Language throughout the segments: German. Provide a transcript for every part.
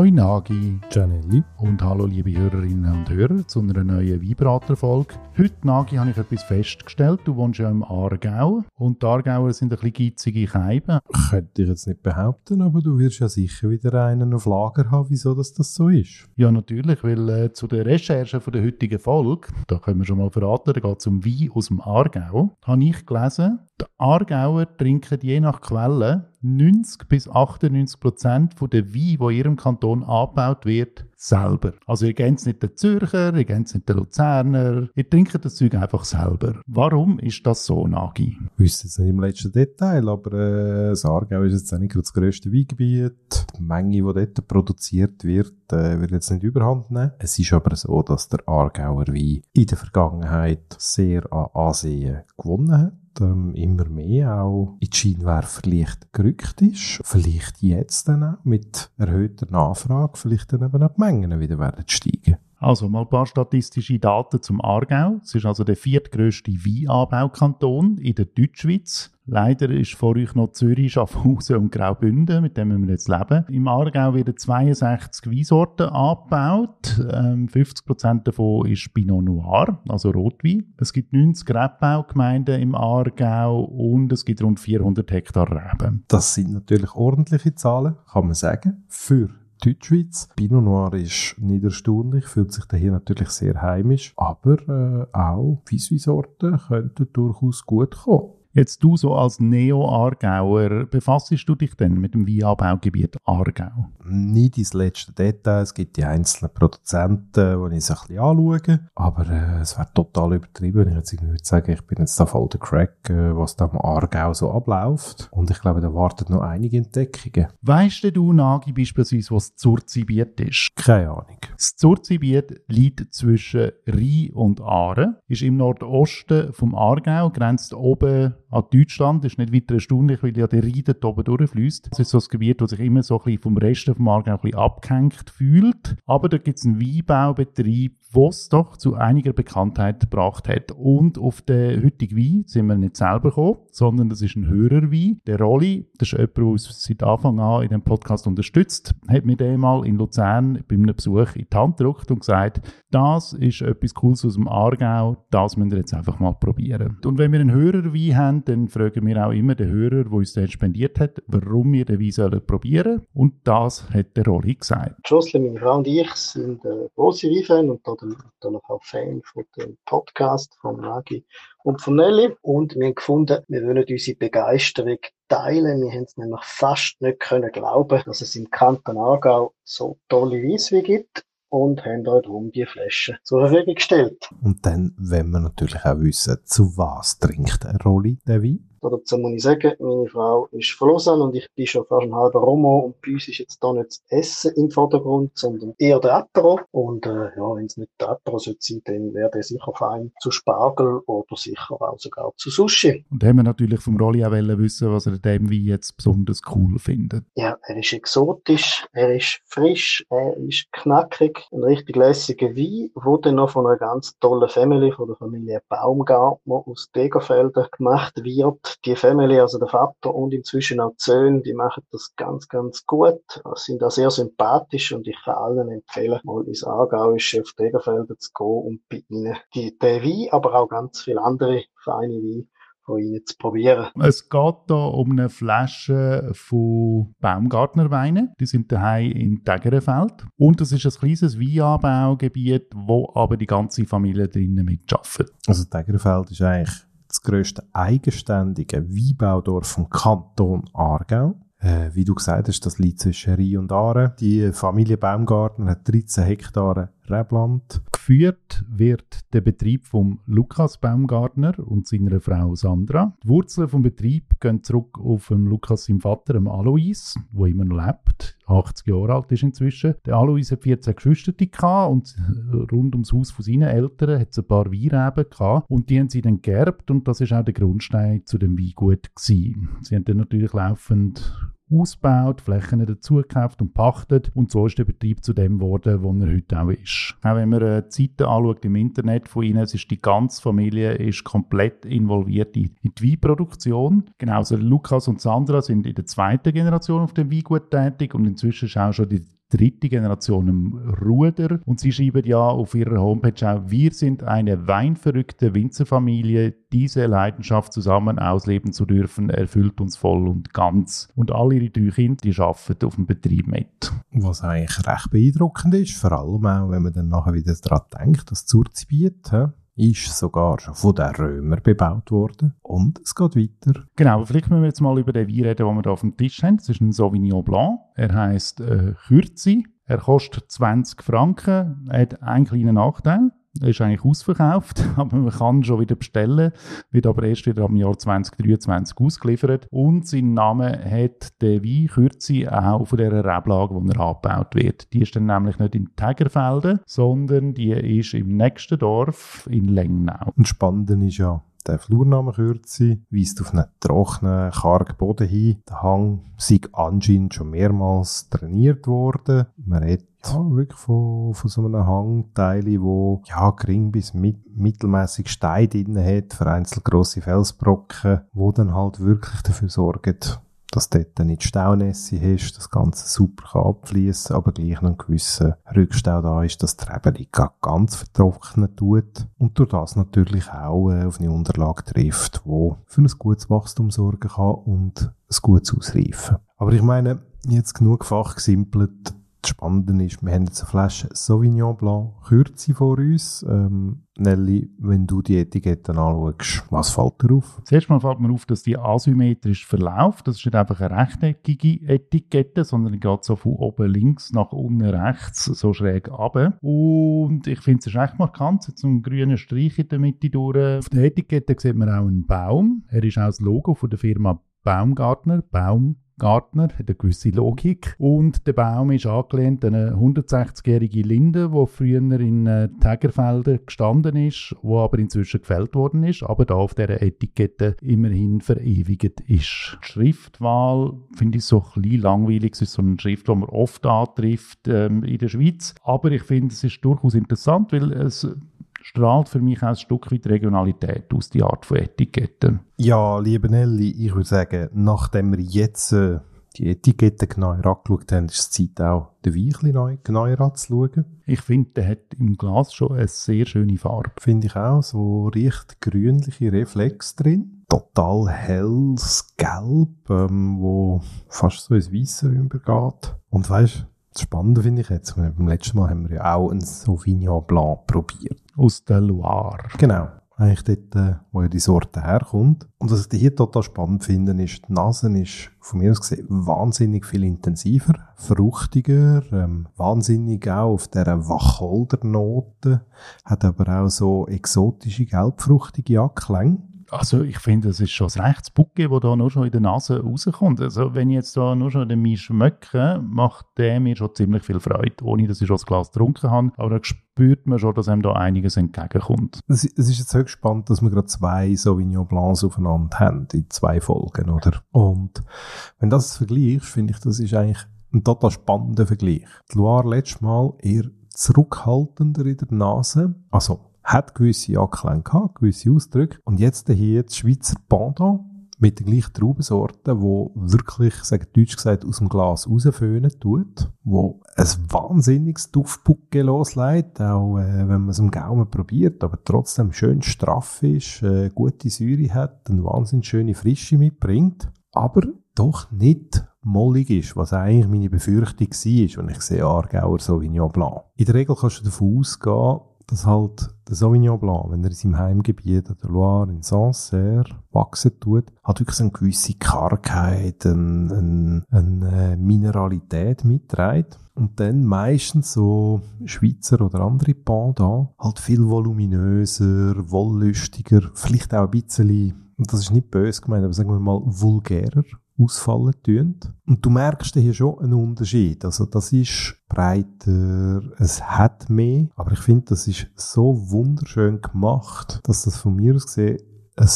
Hoi Nagi. Gianelli. Und hallo liebe Hörerinnen und Hörer zu einer neuen Weinbrater-Folge. Heute, Nagi, habe ich etwas festgestellt. Du wohnst ja im Aargau und die Aargauer sind ein bisschen geizige Scheiben. Könnte ich jetzt nicht behaupten, aber du wirst ja sicher wieder einen auf Lager haben, wieso das, das so ist. Ja, natürlich, weil äh, zu der Recherche von der heutigen Folge, da können wir schon mal verraten, da geht es um Wein aus dem Aargau, habe ich gelesen, die Aargauer trinken je nach Quelle 90 bis 98 Prozent von der Wein, die in ihrem Kanton angebaut wird, selber. Also ihr kennt nicht den Zürcher, ihr kennt nicht den Luzerner, ihr trinkt das Zeug einfach selber. Warum ist das so, Nagi? Ich wüsste jetzt nicht im letzten Detail, aber äh, das Aargau ist jetzt nicht das grösste Weingebiet. Die Menge, die dort produziert wird, äh, wird jetzt nicht überhand nehmen. Es ist aber so, dass der Aargauer Wein in der Vergangenheit sehr an Ansehen gewonnen hat ähm, immer mehr auch in die Scheinwerferlicht gerückt ist. Vielleicht jetzt dann auch mit erhöhter Nachfrage, vielleicht dann eben auch die Mengen wieder werden steigen. Also mal ein paar statistische Daten zum Aargau. Es ist also der viertgrößte Weinanbaukanton in der Deutschschweiz. Leider ist vor euch noch Zürich, Schaffhausen und Graubünden, mit dem wir jetzt leben. Im Aargau werden 62 Weinsorten angebaut. Ähm, 50% davon ist Pinot Noir, also Rotwein. Es gibt 90 Rebbaugemeinden im Aargau und es gibt rund 400 Hektar Reben. Das sind natürlich ordentliche Zahlen, kann man sagen, für Deutschschweiz. Pinot Noir ist nicht erstaunlich, fühlt sich daher natürlich sehr heimisch, aber äh, auch Weissweinsorten könnten durchaus gut kommen. Jetzt du so als Neo-Aargauer, befassest du dich denn mit dem Weinanbaugebiet Aargau? Nicht ins letzte Detail. Es gibt die einzelnen Produzenten, die ich so ein bisschen anschaue. Aber äh, es wäre total übertrieben, wenn ich jetzt würde sagen, ich bin jetzt da voll der Crack, äh, was da im Aargau so abläuft. Und ich glaube, da warten noch einige Entdeckungen. Weißt du, Nagi, beispielsweise, was das Zurzibiet ist? Keine Ahnung. Das Zurzibiet liegt zwischen Rhein und Aare, ist im Nordosten vom Aargau, grenzt oben an Deutschland. Das ist nicht weiter erstaunlich, weil ja der Rhein dort oben durchfließt. Das ist so ein Gebiet, das sich immer so ein bisschen vom Rest vom Aargau ein bisschen abgehängt fühlt. Aber da gibt es einen Weinbaubetrieb, was doch zu einiger Bekanntheit gebracht hat. Und auf den heutigen Wein sind wir nicht selber gekommen, sondern das ist ein Hörerwein. Der Rolli, das ist jemand, der uns seit Anfang an in dem Podcast unterstützt, hat mir den mal in Luzern bei einem Besuch in die Hand gedrückt und gesagt, das ist etwas Cooles aus dem Aargau, das müssen wir jetzt einfach mal probieren. Und wenn wir einen Hörerwein haben, dann fragen wir auch immer den Hörer, der uns den spendiert hat, warum wir den Wein sollen probieren Und das hat der Rolli gesagt. Jocelyn, meine Frau und ich sind äh, große Weinfans und natürlich auch Fan von dem Podcast von Nagi und von Nelly. Und wir haben gefunden, wir wollen unsere Begeisterung teilen. Wir haben es nämlich fast nicht können glauben, dass es im Kanton Aargau so tolle Weisswein gibt und haben die Flasche zur Verfügung gestellt. Und dann, wenn wir natürlich auch wissen, zu was trinkt Rolli der Wein? Dazu muss ich sagen, meine Frau ist von Lausanne und ich bin schon fast ein halber Romo und bei uns ist jetzt da nicht das Essen im Vordergrund, sondern eher der Apero. Und äh, ja, wenn es nicht der Apero sein sollte, dann wäre der sicher fein zu Spargel oder sicher auch sogar zu Sushi. Und haben wir natürlich vom Rolli auch wissen, was er dem Wein jetzt besonders cool findet. Ja, er ist exotisch, er ist frisch, er ist knackig, ein richtig lässiger Wein, der dann noch von einer ganz tollen Family, von der Familie Baumgartner aus Degerfelden gemacht wird die Family, also der Vater und inzwischen auch die Söhne, die machen das ganz, ganz gut, sind da sehr sympathisch und ich kann allen empfehlen, mal ins Aargauische auf Degerfelden zu gehen und bei ihnen die, den Wein, aber auch ganz viele andere feine Weine von ihnen zu probieren. Es geht hier um eine Flasche von Baumgartnerweinen. Die sind daheim in Tegerenfeld. Und es ist ein kleines Weinanbaugebiet, wo aber die ganze Familie drinnen mitarbeitet. Also Tegerenfeld ist eigentlich das grösste eigenständige Weinbaudorf vom Kanton Aargau. Äh, wie du gesagt hast, das liegt zwischen Rhein und Aare. Die Familie Baumgarten hat 13 Hektare Rebland. Geführt wird der Betrieb von Lukas Baumgartner und seiner Frau Sandra. Die Wurzeln vom Betrieb gehen zurück auf den Lukas, seinem Vater, dem Alois, der immer noch lebt. 80 Jahre alt ist inzwischen. Der Alois hat 14 Geschwister und rund ums Haus von seinen Eltern hat es ein paar Weinreben gehabt und die haben sie dann geerbt und das ist auch der Grundstein zu dem Weingut gewesen. Sie haben dann natürlich laufend ausgebaut, Flächen dazugekauft und pachtet und so ist der Betrieb zu dem geworden, wo er heute auch ist. Auch wenn man äh, die Seiten anschaut im Internet von ihnen, es ist die ganze Familie ist komplett involviert in, in die Weinproduktion. Genauso Lukas und Sandra sind in der zweiten Generation auf dem Weingut tätig und inzwischen ist auch schon die dritte Generation im Ruder. Und sie schreiben ja auf ihrer Homepage auch, wir sind eine weinverrückte Winzerfamilie. Diese Leidenschaft zusammen ausleben zu dürfen, erfüllt uns voll und ganz. Und alle ihre drei Kinder, die arbeiten auf dem Betrieb mit. Was eigentlich recht beeindruckend ist, vor allem auch, wenn man dann nachher wieder daran denkt, das Zurzgebiet, ist sogar von den Römern bebaut worden. Und es geht weiter. Genau, vielleicht müssen wir jetzt mal über den Wein reden, den wir hier auf dem Tisch haben. Das ist ein Sauvignon Blanc. Er heisst äh, Kürzi. Er kostet 20 Franken. Er hat einen kleinen Nachteil. Ist eigentlich ausverkauft, aber man kann schon wieder bestellen, wird aber erst wieder am Jahr 2023 ausgeliefert. Und sein Name hat der Wein Kürzi auch von der Reblage, wo er angebaut wird. Die ist dann nämlich nicht in Tägerfelden, sondern die ist im nächsten Dorf in Lengnau. Und spannend ist ja, der Flurname Kürzi weist auf einen trockenen, kargen Boden hin. Der Hang sei anscheinend schon mehrmals trainiert worden. Man redet ja, wirklich von, von so einem Hangteil, wo ja, gering bis mit, mittelmäßig Stein drin hat, vereinzelt grosse Felsbrocken, wo dann halt wirklich dafür sorgen, dass du dort nicht Staunässe hast, das Ganze super kann aber gleich noch einen gewissen Rückstau da ist, dass der Reben nicht ganz vertrocknen tut und durch das natürlich auch äh, auf eine Unterlage trifft, wo für ein gutes Wachstum sorgen kann und ein gutes Ausreifen. Aber ich meine, jetzt genug fachgesimpelt, das Spannende ist, wir haben jetzt eine Flasche Sauvignon Blanc Kürze vor uns. Ähm, Nelly, wenn du die Etiketten anschaust, was fällt dir auf? Zuerst mal fällt mir auf, dass die asymmetrisch verläuft. Das ist nicht einfach eine rechteckige Etikette, sondern die geht so von oben links nach unten rechts, so schräg ab. Und ich finde es echt markant, so einen grünen Streich in der Mitte durch. Auf der Etikette sieht man auch einen Baum. Er ist auch das Logo von der Firma Baumgartner, Baum Gartner, hat eine gewisse Logik. Und der Baum ist angelehnt an eine 160-jährige Linde, die früher in äh, Tägerfelden gestanden ist, wo aber inzwischen gefällt worden ist, aber da auf dieser Etikette immerhin verewigt ist. Die Schriftwahl finde ich so ein bisschen langweilig. Es ist so eine Schrift, die man oft antrifft ähm, in der Schweiz. Aber ich finde, es ist durchaus interessant, weil es strahlt für mich auch ein Stück weit Regionalität aus, die Art von Etiketten. Ja, liebe Nelly, ich würde sagen, nachdem wir jetzt äh, die Etiketten genauer angeschaut haben, ist es Zeit auch, den Wein neu, genauer anzuschauen. Ich finde, der hat im Glas schon eine sehr schöne Farbe. Finde ich auch, so riecht grünliche Reflex drin. Total helles Gelb, ähm, wo fast so ins Weisse übergeht. Und weißt das Spannende finde ich jetzt, beim letzten Mal haben wir ja auch einen Sauvignon Blanc probiert. Aus der Loire. Genau. Eigentlich dort, äh, wo ja die Sorte herkommt. Und was ich hier total spannend finde, ist, die Nase ist von mir aus gesehen wahnsinnig viel intensiver, fruchtiger, ähm, wahnsinnig auch auf dieser Wacholdernote, hat aber auch so exotische, gelbfruchtige Anklänge. Also ich finde, das ist schon das Rechtsbucke, das da nur schon in der Nase rauskommt. Also wenn ich jetzt da nur schon den Wein schmecke, macht der mir schon ziemlich viel Freude, ohne dass ich schon das Glas getrunken habe. Aber da spürt man schon, dass einem da einiges entgegenkommt. Es, es ist jetzt höchst spannend, dass wir gerade zwei Sauvignon Blancs aufeinander haben, in zwei Folgen, oder? Und wenn das vergleichst, finde ich, das ist eigentlich ein total spannender Vergleich. Die Loire letztes Mal eher zurückhaltender in der Nase, also hat gewisse Anklänge gehabt, gewisse Ausdrücke. Und jetzt hier das Schweizer Pendant mit der gleichen Traubensorte, wo wirklich, sagen Deutsch gesagt, aus dem Glas rausföhnen tut, wo ein wahnsinniges Duftbucke losleitet, auch äh, wenn man es im Gaumen probiert, aber trotzdem schön straff ist, äh, gute Säure hat, eine wahnsinnig schöne Frische mitbringt, aber doch nicht mollig ist, was eigentlich meine Befürchtung war, wenn ich sehe Aargauer Sauvignon Blanc. In der Regel kannst du davon ausgehen, dass halt der Sauvignon Blanc, wenn er in seinem Heimgebiet an der Loire in Sancerre wachsen tut, hat wirklich eine gewisse Kargheit, eine, eine, eine Mineralität mitträgt. Und dann meistens so Schweizer oder andere Pendant halt viel voluminöser, wollüstiger, vielleicht auch ein bisschen, und das ist nicht böse gemeint, aber sagen wir mal vulgärer ausfallen tun. Und du merkst hier schon einen Unterschied. Also das ist breiter, es hat mehr, aber ich finde, das ist so wunderschön gemacht, dass das von mir aus gesehen ein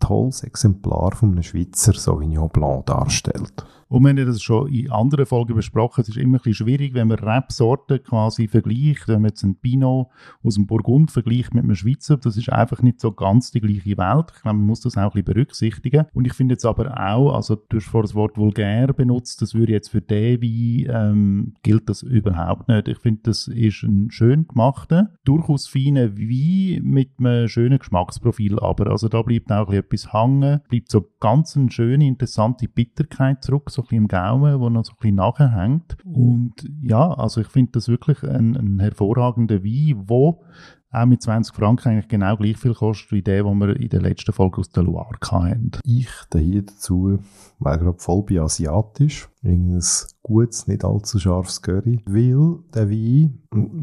tolles Exemplar von einem Schweizer Sauvignon Blanc darstellt. Und wir haben das schon in anderen Folgen besprochen. Es ist immer ein bisschen schwierig, wenn man Rebsorten quasi vergleicht. Wenn man jetzt einen Pinot aus dem Burgund vergleicht mit einem Schweizer, das ist einfach nicht so ganz die gleiche Welt. Ich glaube, man muss das auch ein bisschen berücksichtigen. Und ich finde jetzt aber auch, also du hast vorhin das Wort vulgär benutzt, das würde jetzt für den Wein, ähm, gilt das überhaupt nicht. Ich finde, das ist ein schön gemachter, durchaus feiner Wein mit einem schönen Geschmacksprofil, aber also da bleibt auch etwas hängen, bleibt so ganz eine schöne, interessante Bitterkeit zurück, so ein bisschen im Gaumen, wo noch so ein bisschen nachhängt. Und ja, also ich finde das wirklich ein, ein hervorragender Wein, wo auch mit 20 Franken eigentlich genau gleich viel kostet wie der, den wir in der letzten Folge aus der Loire hatten. Ich hier dazu, weil gerade voll bei asiatisch, irgendein gutes, nicht allzu scharfes Curry, weil der Wein,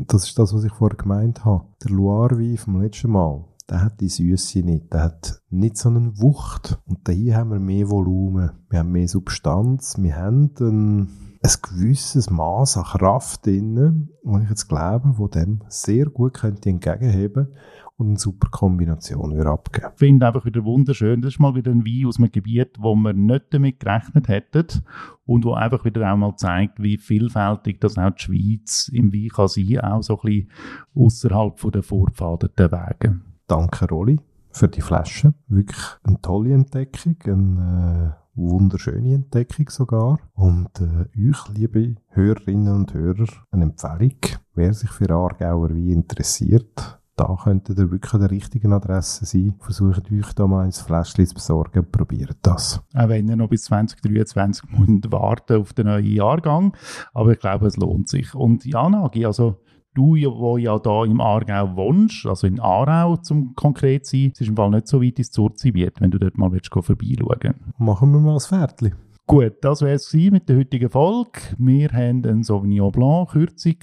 das ist das, was ich vorher gemeint habe, der Loire-Wein vom letzten Mal, der hat die Süße nicht. Der hat nicht so einen Wucht. Und hier haben wir mehr Volumen. Wir haben mehr Substanz. Wir haben ein, ein gewisses Maß an Kraft drin, wo ich jetzt glaube, wo dem sehr gut könnte entgegenheben und eine super Kombination wieder abgeben. Ich finde einfach wieder wunderschön. Das ist mal wieder ein Wein aus einem Gebiet, wo wir nicht damit gerechnet hätten und wo einfach wieder auch mal zeigt, wie vielfältig das auch die Schweiz im Wein kann sein, auch so ein bisschen außerhalb der vorgepfadeten Wege. Danke, Rolli, für die Flasche. Wirklich eine tolle Entdeckung, eine äh, wunderschöne Entdeckung sogar. Und äh, euch, liebe Hörerinnen und Hörer, eine Empfehlung. Wer sich für Aargauer Wein interessiert, da könntet ihr wirklich an der richtigen Adresse sein. Versucht euch da mal ein Fläschchen zu besorgen. Probiert das. Auch wenn ihr noch bis 2023 müsst warten auf den neuen Jahrgang. Aber ich glaube, es lohnt sich. Und ja, Nagi, also du, wo ja da im Aargau wohnst, also in Aarau zum konkret sein, es ist im Fall nicht so weit ins Zurzibiet, wenn du dort mal willst, vorbeischauen Machen wir mal ein Pferdchen. Gut, das wäre es mit der heutigen Folge. Wir haben einen Sauvignon Blanc Kürzung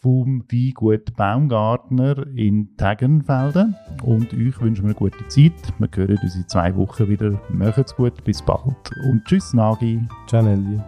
vom Weingut Baumgartner in Tegenfelden. Und euch wünschen wir eine gute Zeit. Wir hören uns in zwei Wochen wieder. Macht's gut, bis bald. Und tschüss, Nagi. Ciao, Nelly.